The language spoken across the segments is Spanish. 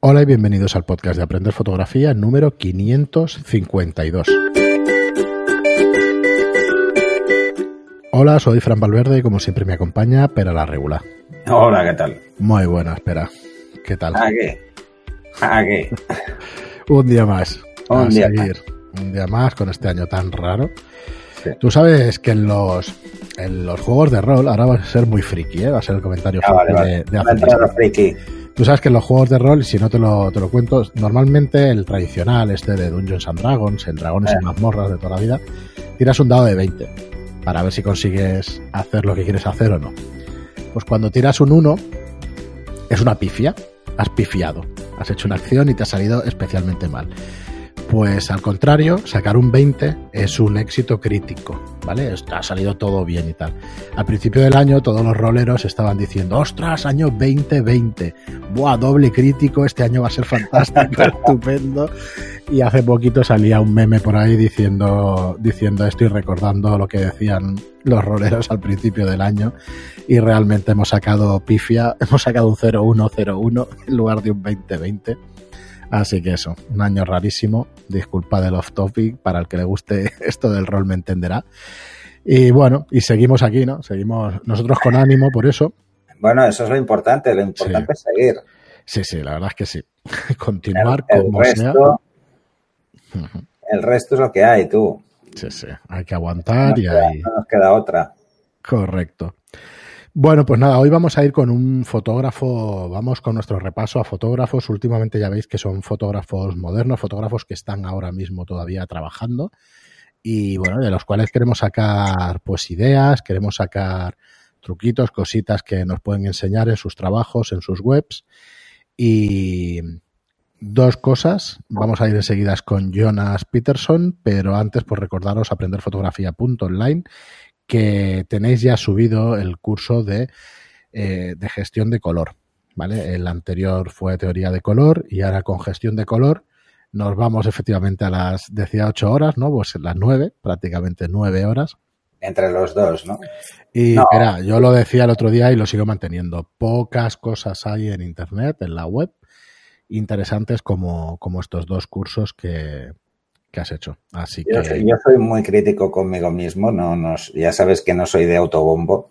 Hola y bienvenidos al podcast de Aprender Fotografía número 552. Hola, soy Fran Valverde y como siempre me acompaña Pera la Regula. Hola, ¿qué tal? Muy buena, espera. ¿Qué tal? ¿A qué? ¿A qué? Un día más. Un a día seguir. Un día más con este año tan raro. Tú sabes que en los, en los juegos de rol, ahora va a ser muy friki, ¿eh? va a ser el comentario Ah, vale, friki vale. de, de Tú sabes que en los juegos de rol, si no te lo, te lo cuento, normalmente el tradicional, este de Dungeons and Dragons, el dragones Eh. y mazmorras de toda la vida, tiras un dado de 20 para ver si consigues hacer lo que quieres hacer o no. Pues cuando tiras un 1, es una pifia, has pifiado, has hecho una acción y te ha salido especialmente mal. Pues al contrario, sacar un 20 es un éxito crítico, ¿vale? Ha salido todo bien y tal. Al principio del año todos los roleros estaban diciendo, ostras, año 2020, buah, doble crítico, este año va a ser fantástico, estupendo. Y hace poquito salía un meme por ahí diciendo, diciendo esto y recordando lo que decían los roleros al principio del año. Y realmente hemos sacado pifia, hemos sacado un 0101 en lugar de un 2020. Así que eso, un año rarísimo. Disculpa del off topic, para el que le guste esto del rol me entenderá. Y bueno, y seguimos aquí, ¿no? Seguimos nosotros con ánimo por eso. Bueno, eso es lo importante. Lo importante es seguir. Sí, sí, la verdad es que sí. Continuar El, el como sea. resto, Ujú. el resto es lo que hay, tú. Sí, sí, hay que aguantar y queda, hay... no nos queda otra. Correcto. Bueno, pues nada, hoy vamos a ir con un fotógrafo, vamos con nuestro repaso a fotógrafos. Últimamente ya veis que son fotógrafos modernos, fotógrafos que están ahora mismo todavía trabajando y bueno, de los cuales queremos sacar pues ideas, queremos sacar truquitos, cositas que nos pueden enseñar en sus trabajos, en sus webs. Y dos cosas, vamos a ir enseguidas con Jonas Peterson, pero antes pues recordaros aprenderfotografía.online que tenéis ya subido el curso de, eh, de gestión de color. ¿vale? El anterior fue teoría de color y ahora con gestión de color nos vamos efectivamente a las, decía 8 horas, ¿no? Pues las 9, prácticamente 9 horas. Entre los dos, ¿no? Y No. espera, yo lo decía el otro día y lo sigo manteniendo. Pocas cosas hay en Internet, en la web, interesantes como, como estos dos cursos que, que has hecho. Así Yo, que... soy- yo soy muy crítico conmigo mismo. No, no, ya sabes que no soy de autobombo.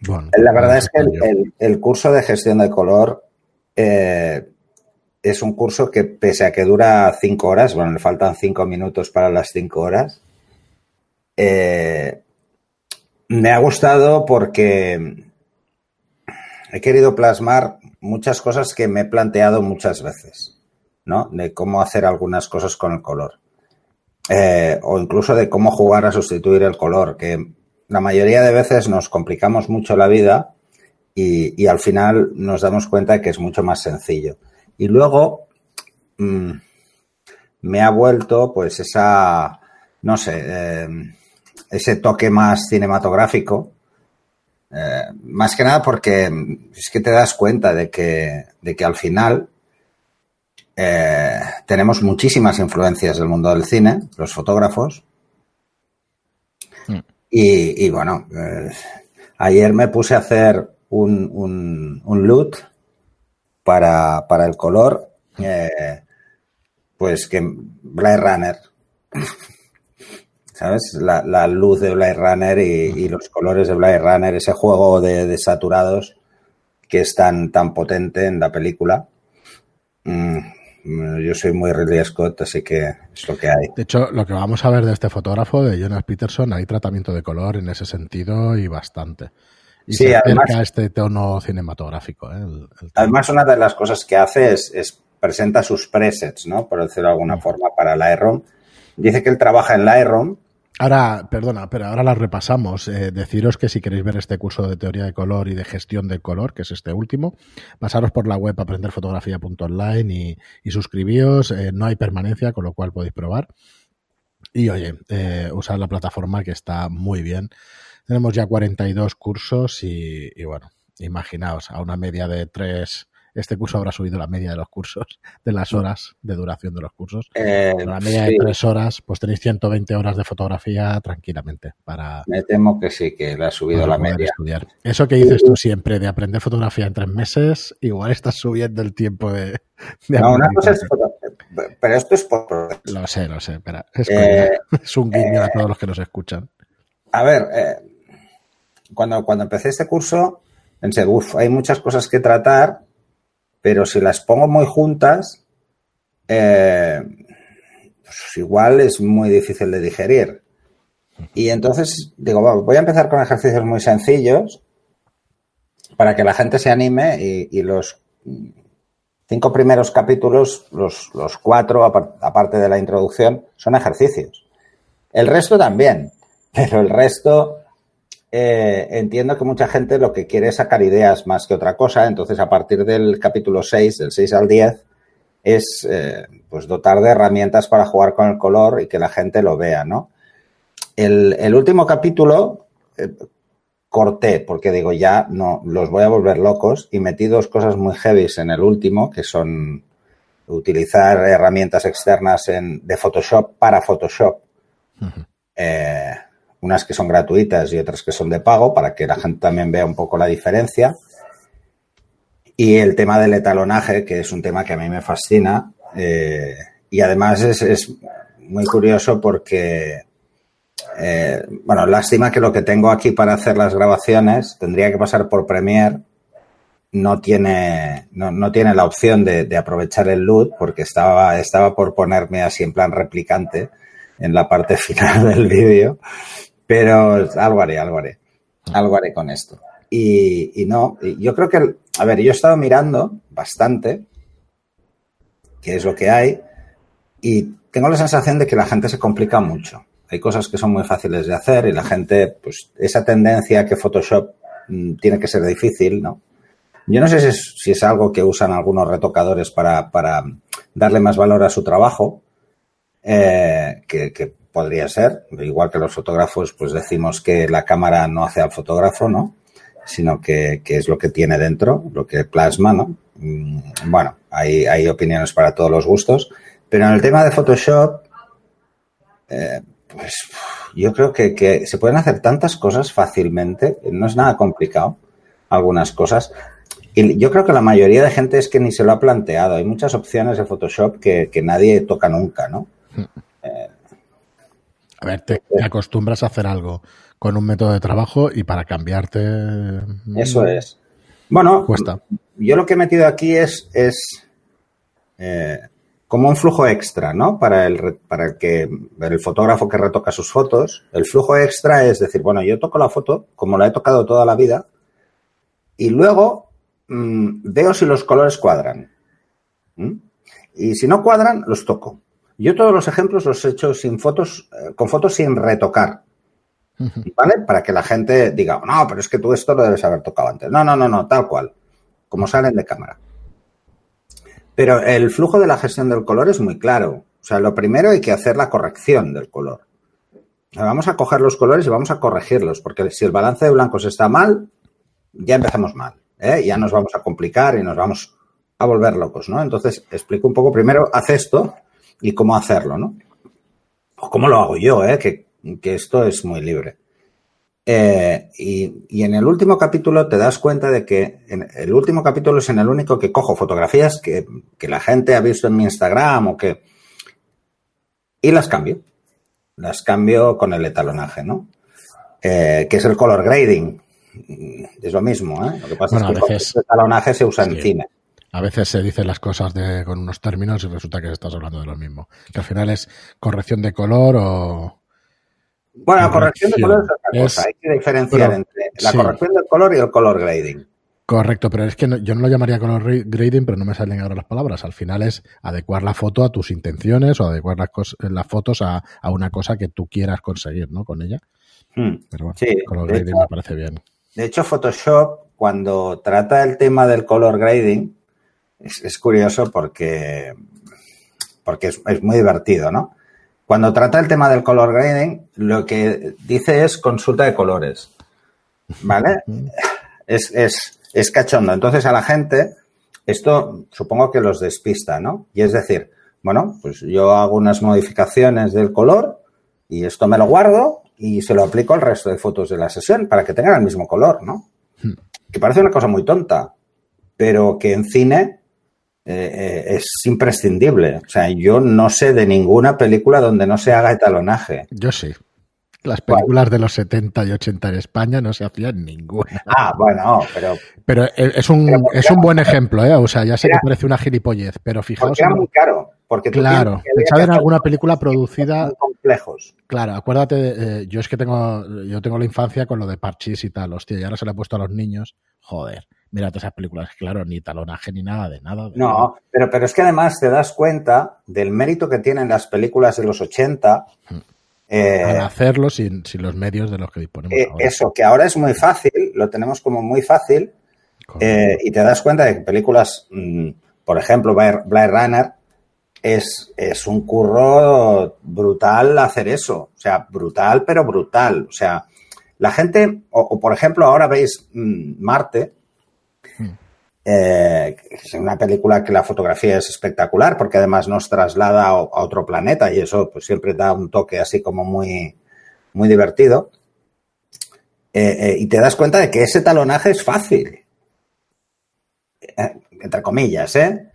Bueno, La verdad es que el, yo. el- el curso de gestión de color eh, es un curso que, pese a que dura cinco horas, bueno, le faltan cinco minutos para las cinco horas, eh, me ha gustado porque he querido plasmar muchas cosas que me he planteado muchas veces, ¿no? De cómo hacer algunas cosas con el color. Eh, o incluso de cómo jugar a sustituir el color, que la mayoría de veces nos complicamos mucho la vida y, al final nos damos cuenta de que es mucho más sencillo. Y luego mm, me ha vuelto pues esa, no sé, eh, ese toque más cinematográfico. eh, más que nada porque es que te das cuenta de que, de que al final eh, tenemos muchísimas influencias del mundo del cine, los fotógrafos. Mm. Y, y bueno, eh, ayer me puse a hacer un, un, un loot para, para el color, eh, pues que Blade Runner, ¿sabes? La, la luz de Blade Runner y, y los colores de Blade Runner, ese juego de, de saturados que es tan, tan potente en la película. Mm, yo soy muy Ridley Scott, así que es lo que hay. De hecho, lo que vamos a ver de este fotógrafo, de Jonas Peterson, hay tratamiento de color en ese sentido y bastante. Y Sí, se acerca además- a este tono cinematográfico. ¿eh? El- el- Además, una de las cosas que hace es, es presenta sus presets, ¿no? Por decirlo de alguna forma, para Lightroom. Dice que él trabaja en Lightroom. Ahora, perdona, pero ahora las repasamos. Eh, deciros que si queréis ver este curso de teoría de color y de gestión del color, que es este último, pasaros por la web aprenderfotografía.online y, y suscribíos. Eh, no hay permanencia, con lo cual podéis probar. Y oye, eh, usad la plataforma que está muy bien. Tenemos ya 42 cursos y, y bueno, imaginaos, a una media de 3 este curso habrá subido la media de los cursos, de las horas de duración de los cursos. Eh, la media sí, de tres horas, pues tenéis 120 horas de fotografía tranquilamente para, me temo que sí, que le ha subido la media. estudiar. Eso que dices tú siempre de aprender fotografía en tres meses, igual estás subiendo el tiempo de, de No, una cosa es pero esto es por Lo sé, lo sé. Es, Eh, es un guiño a todos los que nos escuchan. A ver, eh, cuando, cuando empecé este curso, pensé, uff, hay muchas cosas que tratar, pero si las pongo muy juntas, eh, pues igual es muy difícil de digerir. Y entonces digo, "Va, voy a empezar con ejercicios muy sencillos para que la gente se anime y, y los cinco primeros capítulos, los, los cuatro, apar- aparte de la introducción, son ejercicios. El resto también, pero el resto eh, entiendo que mucha gente lo que quiere es sacar ideas más que otra cosa. Entonces, a partir del capítulo 6, del 6 al 10, es eh, pues dotar de herramientas para jugar con el color y que la gente lo vea, ¿no? El, el último capítulo eh, corté porque digo ya no los voy a volver locos y metí dos cosas muy heavies en el último que son utilizar herramientas externas en- de Photoshop para Photoshop eh, unas que son gratuitas y otras que son de pago para que la gente también vea un poco la diferencia. Y el tema del etalonaje, que es un tema que a mí me fascina. eh, y además es, es muy curioso porque, eh, bueno, lástima que lo que tengo aquí para hacer las grabaciones tendría que pasar por Premiere. No tiene, no, no tiene la opción de, aprovechar el LUT porque estaba, estaba por ponerme así en plan replicante en la parte final del vídeo, pero algo haré, algo haré, algo haré con esto. Y, no, yo creo que, a ver, yo he estado mirando bastante qué es lo que hay y tengo la sensación de que la gente se complica mucho. Hay cosas que son muy fáciles de hacer y la gente, pues esa tendencia que Photoshop mm, tiene que ser difícil, ¿no? Yo no sé si es, algo que usan algunos retocadores para, para darle más valor a su trabajo, eh, que podría ser, igual que los fotógrafos, pues decimos que la cámara no hace al fotógrafo, ¿no? Sino que, que es lo que tiene dentro, lo que plasma, ¿no? Mm, Bueno, hay, hay opiniones para todos los gustos, pero en el tema de Photoshop, eh, pues yo creo que, que se pueden hacer tantas cosas fácilmente, no es nada complicado, algunas cosas. Y yo creo que la mayoría de gente es que ni se lo ha planteado. Hay muchas opciones de Photoshop que, que nadie toca nunca, ¿no? A ver, te, te acostumbras a hacer algo con un método de trabajo y para cambiarte. mm, Eso es. Bueno, Cuesta. yo lo que he metido aquí es, es eh, como un flujo extra, ¿no? Para el, para el que el fotógrafo que retoca sus fotos. El flujo extra es decir, bueno, yo toco la foto como la he tocado toda la vida y luego mm, veo si los colores cuadran. ¿Mm? Y si no cuadran, los toco. Yo todos los ejemplos los he hecho sin fotos, eh, con fotos sin retocar. ¿Vale? Para que la gente diga, no, pero es que tú esto lo debes haber tocado antes. No, no, no, no, tal cual. Como salen de cámara. Pero el flujo de la gestión del color es muy claro. O sea, lo primero hay que hacer la corrección del color. Vamos a coger los colores y vamos a corregirlos, porque si el balance de blancos está mal, ya empezamos mal. ¿eh? Ya nos vamos a complicar y nos vamos a volver locos, ¿no? Entonces, explico un poco primero, haz esto y cómo hacerlo, ¿no? O cómo lo hago yo, ¿eh? Que, que esto es muy libre. Eh, y, y en el último capítulo te das cuenta de que en el último capítulo es en el único que cojo fotografías que, que la gente ha visto en mi Instagram o que... Y las cambio. Las cambio con el etalonaje, ¿no? Eh, que es el color grading. Es lo mismo, ¿eh? Lo que pasa Bueno, es que el etalonaje se usa en Sí. cine. A veces se dicen las cosas de, con unos términos y resulta que estás hablando de lo mismo. Que al final es corrección de color o. Bueno, la corrección de color es otra Es- cosa. Hay que diferenciar pero- entre la sí. corrección del color y el color grading. Correcto, pero es que no- yo no lo llamaría color gra- grading, pero no me salen ahora las palabras. Al final es adecuar la foto a tus intenciones o adecuar las, fotos a, a una cosa que tú quieras conseguir, ¿no? Con ella. Hmm. Pero bueno, Sí, color grading hecho- me parece bien. De hecho, Photoshop, cuando trata el tema del color grading, es, es curioso porque, porque es, es muy divertido, ¿no? Cuando trata el tema del color grading, lo que dice es consulta de colores, ¿vale? Es, es, es cachondo. Entonces a la gente esto supongo que los despista, ¿no? Y es decir, bueno, pues yo hago unas modificaciones del color y esto me lo guardo y se lo aplico al resto de fotos de la sesión para que tengan el mismo color, ¿no? Hmm. Que parece una cosa muy tonta, pero que en cine eh, eh, es imprescindible. O sea, yo no sé de ninguna película donde no se haga etalonaje. Yo sí. Las películas de los 70 y 80 en España no se hacían ninguna. Ah, bueno, pero... Pero es un, es un buen ejemplo, ¿eh? O sea, ya sé que parece una gilipollez, pero fijaos... Porque era muy caro. Porque claro, pensad en alguna película producida... Complejos. Claro, acuérdate, eh, yo es que tengo, yo tengo la infancia con lo de parchís y tal, hostia, y ahora se le ha puesto a los niños, joder, mírate esas películas, claro, ni talonaje ni nada de nada. no, Pero, pero es que además te das cuenta del mérito que tienen las películas de los 80 eh, al hacerlo sin, los medios de los que disponemos. Eh, eso, que ahora es muy fácil, lo tenemos como muy fácil, eh, y te das cuenta de que películas, mm, por ejemplo, Blade Runner, es, es un curro brutal hacer eso. O sea, brutal, pero brutal. O sea, la gente, o, por ejemplo, ahora veis mm, Marte, eh, es una película que la fotografía es espectacular porque además nos traslada a, otro planeta y eso pues siempre da un toque así como muy, muy divertido. Eh, eh, y te das cuenta de que ese talonaje es fácil. entre comillas, ¿eh?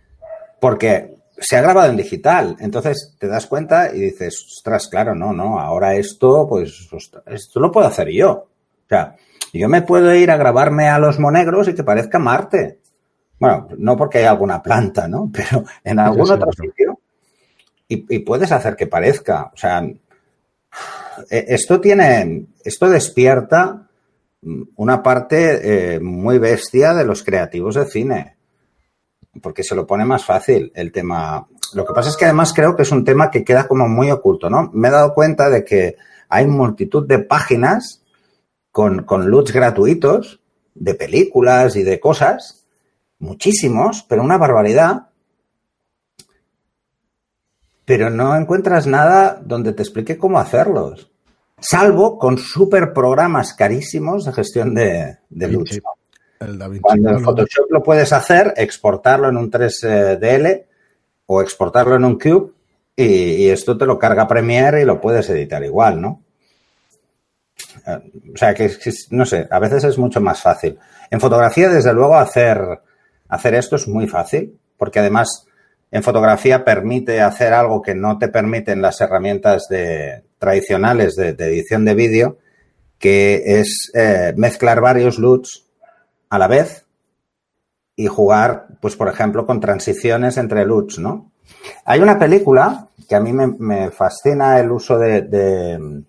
Porque se ha grabado en digital. Entonces te das cuenta y dices, ostras, claro, no, no, ahora esto, pues, esto lo puedo hacer yo. O sea, yo me puedo ir a grabarme a los monegros y que parezca Marte. Bueno, no porque hay alguna planta, ¿no? Pero en algún otro sitio. Y, puedes hacer que parezca. O sea, e, esto tiene, esto despierta una parte eh, muy bestia de los creativos de cine. Porque se lo pone más fácil el tema. Lo que pasa es que además creo que es un tema que queda como muy oculto, ¿no? Me he dado cuenta de que hay multitud de páginas con, con LUTs gratuitos de películas y de cosas muchísimos, pero una barbaridad. Pero no encuentras nada donde te explique cómo hacerlos. Salvo con super programas carísimos de gestión de, de Cuando en Photoshop lo puedes hacer, exportarlo en un 3DL o exportarlo en un Cube y, esto te lo carga Premiere y lo puedes editar igual, ¿no? O sea que, no sé, a veces es mucho más fácil. En fotografía, desde luego, hacer Hacer esto es muy fácil, porque además en fotografía permite hacer algo que no te permiten las herramientas de, tradicionales de, edición de vídeo, que es eh, mezclar varios LUTs a la vez y jugar, pues por ejemplo, con transiciones entre LUTs, ¿no? Hay una película que a mí me, fascina el uso de, de,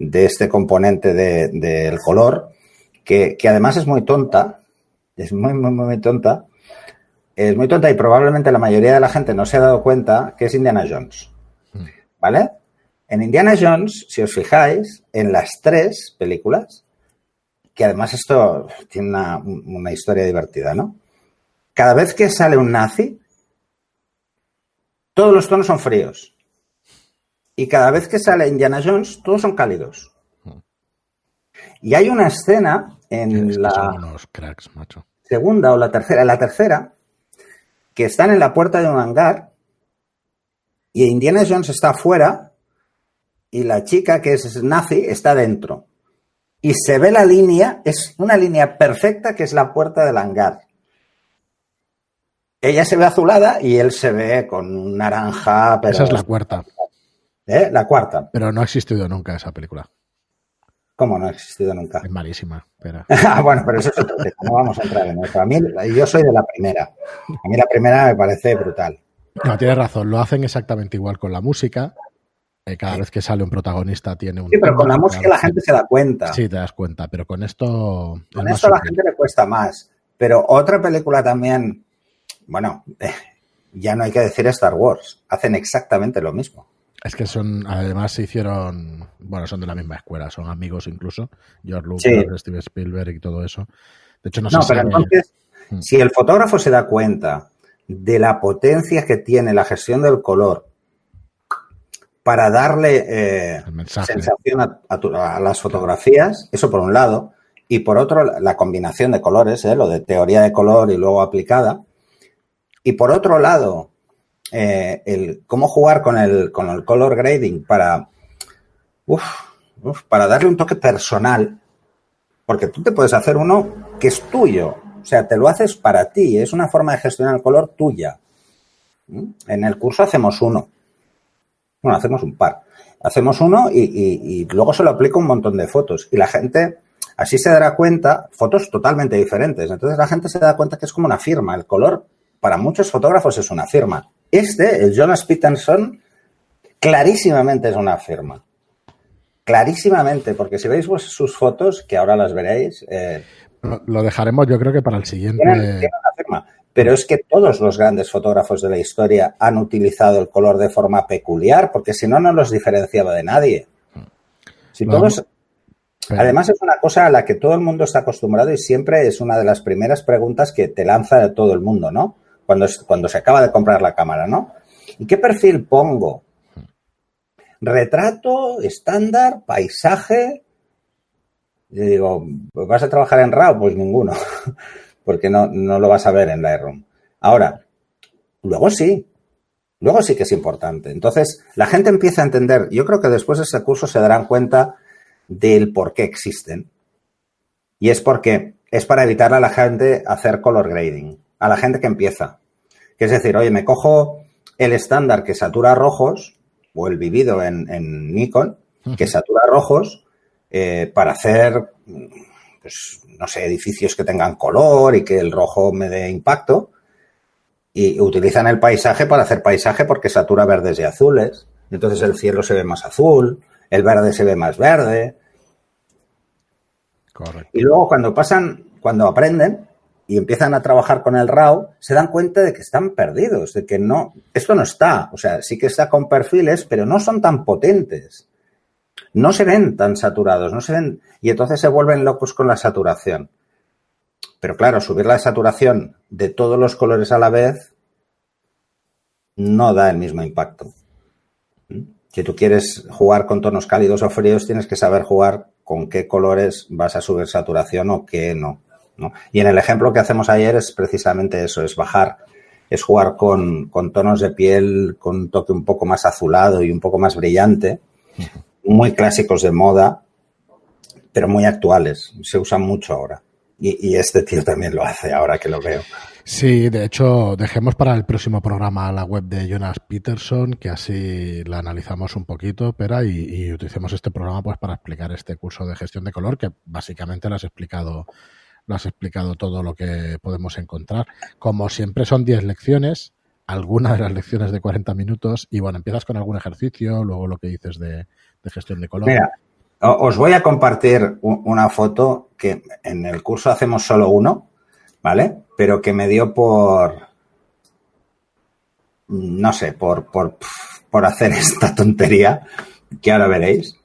este componente del color, que, que además es muy tonta, es muy, muy, muy tonta. Es muy tonta y probablemente la mayoría de la gente no se ha dado cuenta que es Indiana Jones. Mm. ¿Vale? En Indiana Jones, si os fijáis, en las tres películas, que además esto tiene una, una historia divertida, ¿no? Cada vez que sale un nazi, todos los tonos son fríos. Y cada vez que sale Indiana Jones, todos son cálidos. Mm. Y hay una escena en la segunda o la tercera, la tercera, que están en la puerta de un hangar y Indiana Jones está afuera y la chica que es nazi está dentro. Y se ve la línea, es una línea perfecta que es la puerta del hangar. Ella se ve azulada y él se ve con un naranja. Esa es la cuarta. ¿Eh? La cuarta. Pero no ha existido nunca esa película. ¿Cómo no ha existido nunca? Es malísima. Pero... Ah, bueno, pero eso es otro tema. No vamos a entrar en eso. A mí, yo soy de la primera. A mí la primera me parece brutal. No, tienes razón. Lo hacen exactamente igual con la música. Eh, cada vez que sale un protagonista tiene un. Sí, pero con la música la gente se da cuenta. Sí, te das cuenta. Pero con esto. Con esto a la gente le cuesta más. Pero otra película también. Bueno, eh, ya no hay que decir Star Wars. Hacen exactamente lo mismo. Es que son, además se hicieron, bueno, son de la misma escuela, son amigos incluso, George Lucas, Steven Spielberg y todo eso. De hecho, no, no pero entonces, mm. si el fotógrafo se da cuenta de la potencia que tiene la gestión del color para darle eh, sensación a, las fotografías, eso por un lado, y por otro, la combinación de colores, ¿eh? lo de teoría de color y luego aplicada. Y por otro lado, eh, el cómo jugar con el, con el color grading para, para darle un toque personal, porque tú te puedes hacer uno que es tuyo, o sea, te lo haces para ti, es una forma de gestionar el color tuya. ¿Mm? En el curso hacemos uno, bueno, hacemos un par, hacemos uno y, y luego se lo aplico un montón de fotos y la gente Así se dará cuenta, fotos totalmente diferentes. Entonces la gente se da cuenta que es como una firma. El color, para muchos fotógrafos, es una firma. Este, el Jonas Peterson, clarísimamente es una firma. Clarísimamente, porque si veis sus fotos, que ahora las veréis. Eh, lo dejaremos, yo creo que para el siguiente. firma. Pero es que todos los grandes fotógrafos de la historia han utilizado el color de forma peculiar, porque si no, no los diferenciaba de nadie. Si todos Además, es una cosa a la que todo el mundo está acostumbrado y siempre es una de las primeras preguntas que te lanza todo el mundo, ¿no? Cuando, cuando se acaba de comprar la cámara, ¿no? ¿Y qué perfil pongo? Retrato, estándar, paisaje. Y digo, ¿vas a trabajar en RAW? Pues ninguno, porque no, no lo vas a ver en Lightroom. Ahora, luego sí, luego sí que es importante. Entonces, la gente empieza a entender, yo creo que después de ese curso se darán cuenta del por qué existen. Y es porque es para evitar a la gente hacer color grading, a la gente que empieza. Que es decir, oye, me cojo el estándar que satura rojos, o el vivido en, Nikon, que satura rojos, eh, para hacer, pues, no sé, edificios que tengan color y que el rojo me dé impacto. Y utilizan el paisaje para hacer paisaje porque satura verdes y azules. Entonces el cielo se ve más azul, el verde se ve más verde, y luego cuando pasan, cuando aprenden y empiezan a trabajar con el RAW, se dan cuenta de que están perdidos, de que no, esto no está, o sea, sí que está con perfiles, pero no son tan potentes. No se ven tan saturados, no se ven, y entonces se vuelven locos con la saturación. Pero claro, subir la saturación de todos los colores a la vez no da el mismo impacto. Si tú quieres jugar con tonos cálidos o fríos, tienes que saber jugar con qué colores vas a subir saturación o qué no, Y en el ejemplo que hacemos ayer es precisamente eso, es bajar, es jugar con, tonos de piel con un toque un poco más azulado y un poco más brillante, muy clásicos de moda, pero muy actuales, se usan mucho ahora. y este tío también lo hace ahora que lo veo. Sí, de hecho, dejemos para el próximo programa la web de Jonas Peterson, que así la analizamos un poquito, pero y, utilicemos este programa pues para explicar este curso de gestión de color, que básicamente lo has explicado, lo has explicado todo lo que podemos encontrar. Como siempre son 10 lecciones, algunas de las lecciones de 40 minutos, y bueno, empiezas con algún ejercicio, luego lo que dices de, gestión de color. Mira, os voy a compartir una foto que en el curso hacemos solo uno, ¿vale? Pero que me dio por, no sé, por, por, por hacer esta tontería, que ahora veréis.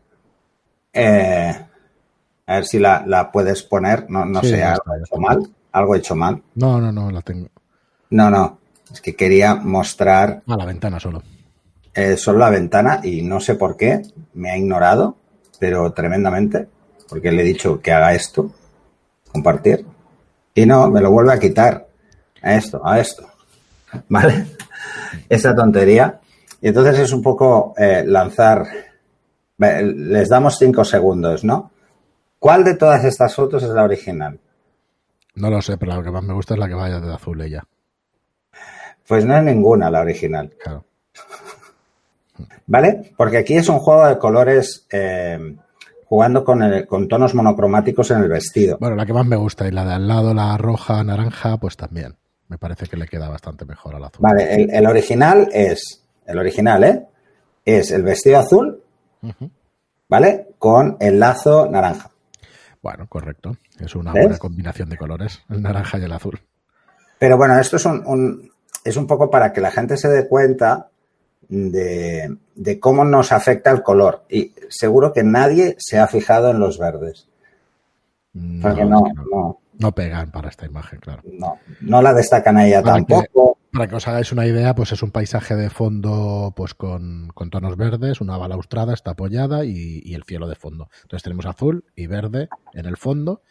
Eh, a ver si la, puedes poner, no, no sé, algo he hecho mal, algo he hecho mal. No, no, no, la tengo. No, no, es que quería mostrar... A la ventana solo. Eh, solo la ventana y no sé por qué, me ha ignorado, pero tremendamente, porque le he dicho que haga esto, compartir. Y no, me lo vuelve a quitar. A esto, a esto. ¿Vale? Esa tontería. Y entonces es un poco eh, lanzar. Les damos cinco segundos, ¿no? ¿Cuál de todas estas fotos es la original? No lo sé, pero la que más me gusta es la que vaya de azul ella. Pues no es ninguna la original. Claro. ¿Vale? Porque aquí es un juego de colores eh, jugando con, el, con tonos monocromáticos en el vestido. Bueno, la que más me gusta y la de al lado, la roja, naranja, pues también. Me parece que le queda bastante mejor al azul. Vale, el, original es, el original, ¿eh? Es el vestido azul, ¿vale? Con el lazo naranja. Bueno, correcto. Es una buena combinación de colores, el naranja y el azul. Pero bueno, esto es un, es un poco para que la gente se dé cuenta de, cómo nos afecta el color. Y seguro que nadie se ha fijado en los verdes. No, no, pegan para esta imagen, claro. No, no la destacan a ella tampoco. Para que os hagáis una idea, pues es un paisaje de fondo pues con, tonos verdes, una balaustrada está apoyada y, y, el cielo de fondo. Entonces tenemos azul y verde en el fondo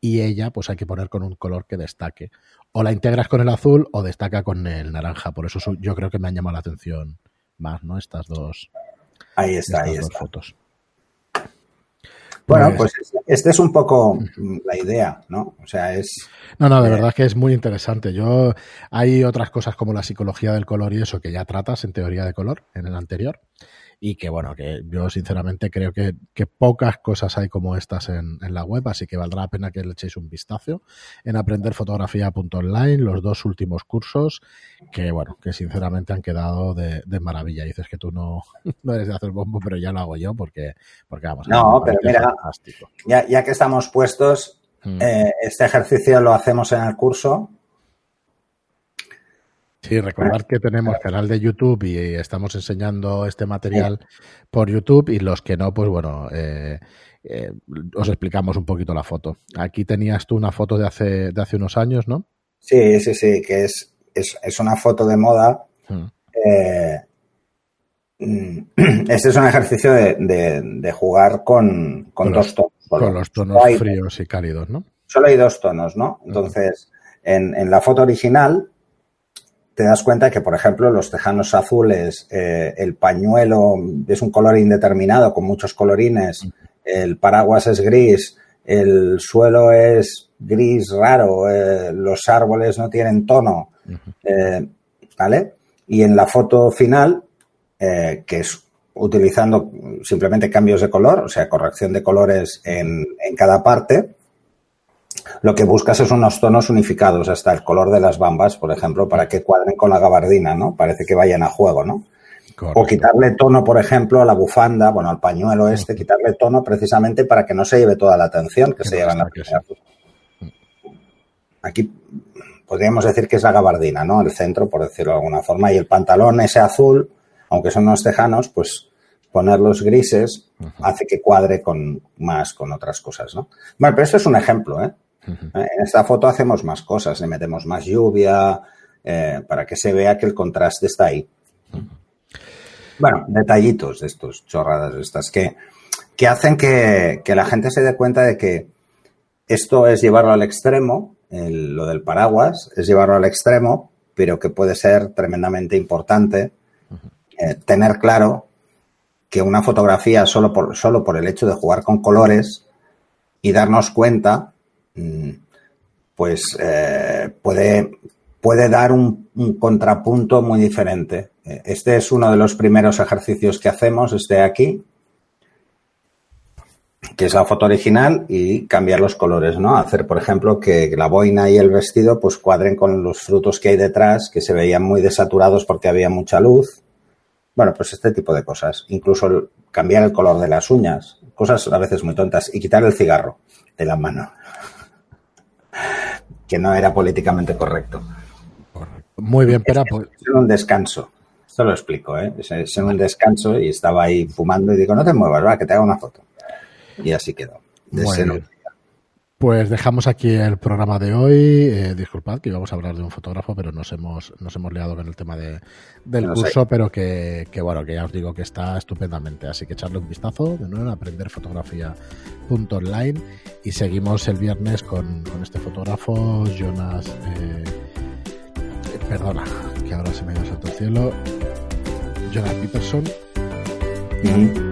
y ella pues hay que poner con un color que destaque. O la integras con el azul o destaca con el naranja. Por eso yo creo que me han llamado la atención más, ¿no? Estas dos. Ahí está, ahí está. fotos. Bueno, pues, esta es un poco la idea, ¿no? O sea, es... No, no, de verdad que es muy interesante. Yo hay otras cosas como la psicología del color y eso que ya tratas en teoría de color en el anterior y que bueno, que yo sinceramente creo que, pocas cosas hay como estas en, la web, así que valdrá la pena que le echéis un vistazo en aprenderfotografía.online, los dos últimos cursos, que bueno, que sinceramente han quedado de, maravilla. Dices que tú no, no eres de hacer bombo, pero ya lo hago yo porque, porque vamos. No, pero mira, ya, ya, que estamos puestos, mm. eh, este ejercicio lo hacemos en el curso Sí, recordar que tenemos canal de YouTube y estamos enseñando este material por YouTube y los que no, pues bueno, eh, eh, os explicamos un poquito la foto. Aquí tenías tú una foto de hace, de hace unos años, ¿no? Sí, sí, sí, que es, es, una foto de moda. Hmm. Eh, este es un ejercicio de, jugar con, dos tonos. Con los tonos fríos y cálidos, ¿no? Solo hay dos tonos, ¿no? Entonces, en, en la foto original te das cuenta que, por ejemplo, los tejanos azules, eh, el pañuelo es un color indeterminado con muchos colorines, el paraguas es gris, el suelo es gris raro, eh, los árboles no tienen tono, eh, ¿vale? Y en la foto final, que es utilizando simplemente cambios de color, o sea, corrección de colores en, en cada parte, lo que buscas es unos tonos unificados, hasta el color de las bambas, por ejemplo, para que cuadren con la gabardina, ¿no? Parece que vayan a juego, ¿no? O quitarle tono, por ejemplo, a la bufanda, bueno, al pañuelo este, quitarle tono precisamente para que no se lleve toda la atención que, se lleva en la primera Aquí podríamos decir que es la gabardina, ¿no? El centro, por decirlo de alguna forma, y el pantalón ese azul, aunque son unos tejanos, pues ponerlos grises hace que cuadre con más con otras cosas, ¿no? Bueno, pero esto es un ejemplo, ¿eh? En esta foto hacemos más cosas, le metemos más lluvia eh, para que se vea que el contraste está ahí. Bueno, detallitos de estos, chorradas estas, que, que hacen que, la gente se dé cuenta de que esto es llevarlo al extremo, lo del paraguas, es llevarlo al extremo, pero que puede ser tremendamente importante eh, tener claro que una fotografía solo por, solo por el hecho de jugar con colores y darnos cuenta pues eh, puede, dar un, contrapunto muy diferente. Eh, este es uno de los primeros ejercicios que hacemos, este aquí, que es la foto original y cambiar los colores, ¿no? Hacer, por ejemplo, que la boina y el vestido pues cuadren con los frutos que hay detrás, que se veían muy desaturados porque había mucha luz. Bueno, pues este tipo de cosas. Incluso cambiar el color de las uñas, cosas a veces muy tontas, y quitar el cigarro de la mano que no era políticamente correcto. Muy bien, pero pues... Es un descanso. Esto lo explico, ¿eh? Es, un descanso y estaba ahí fumando y digo, no te muevas, va, que te haga una foto. Y así quedó. Pues dejamos aquí el programa de hoy. Eh, disculpad que íbamos a hablar de un fotógrafo, pero nos hemos, nos hemos liado con el tema de, del curso, pero que, bueno, que ya os digo que está estupendamente. Así que echarle un vistazo de nuevo en aprenderfotografía.online y seguimos el viernes con, este fotógrafo, Jonas. Eh, perdona, que ahora se me ha salto el cielo. Jonas Peterson.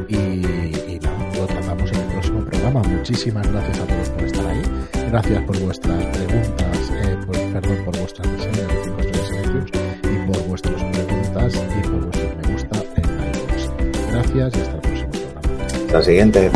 Y lo tratamos en Muchísimas gracias a todos por estar ahí. Gracias por vuestras preguntas, eh, perdón, por vuestras reseñas de 5 estrellas y por vuestras preguntas y por vuestros me gusta en iTunes. Gracias y hasta el próximo programa. Hasta el siguiente.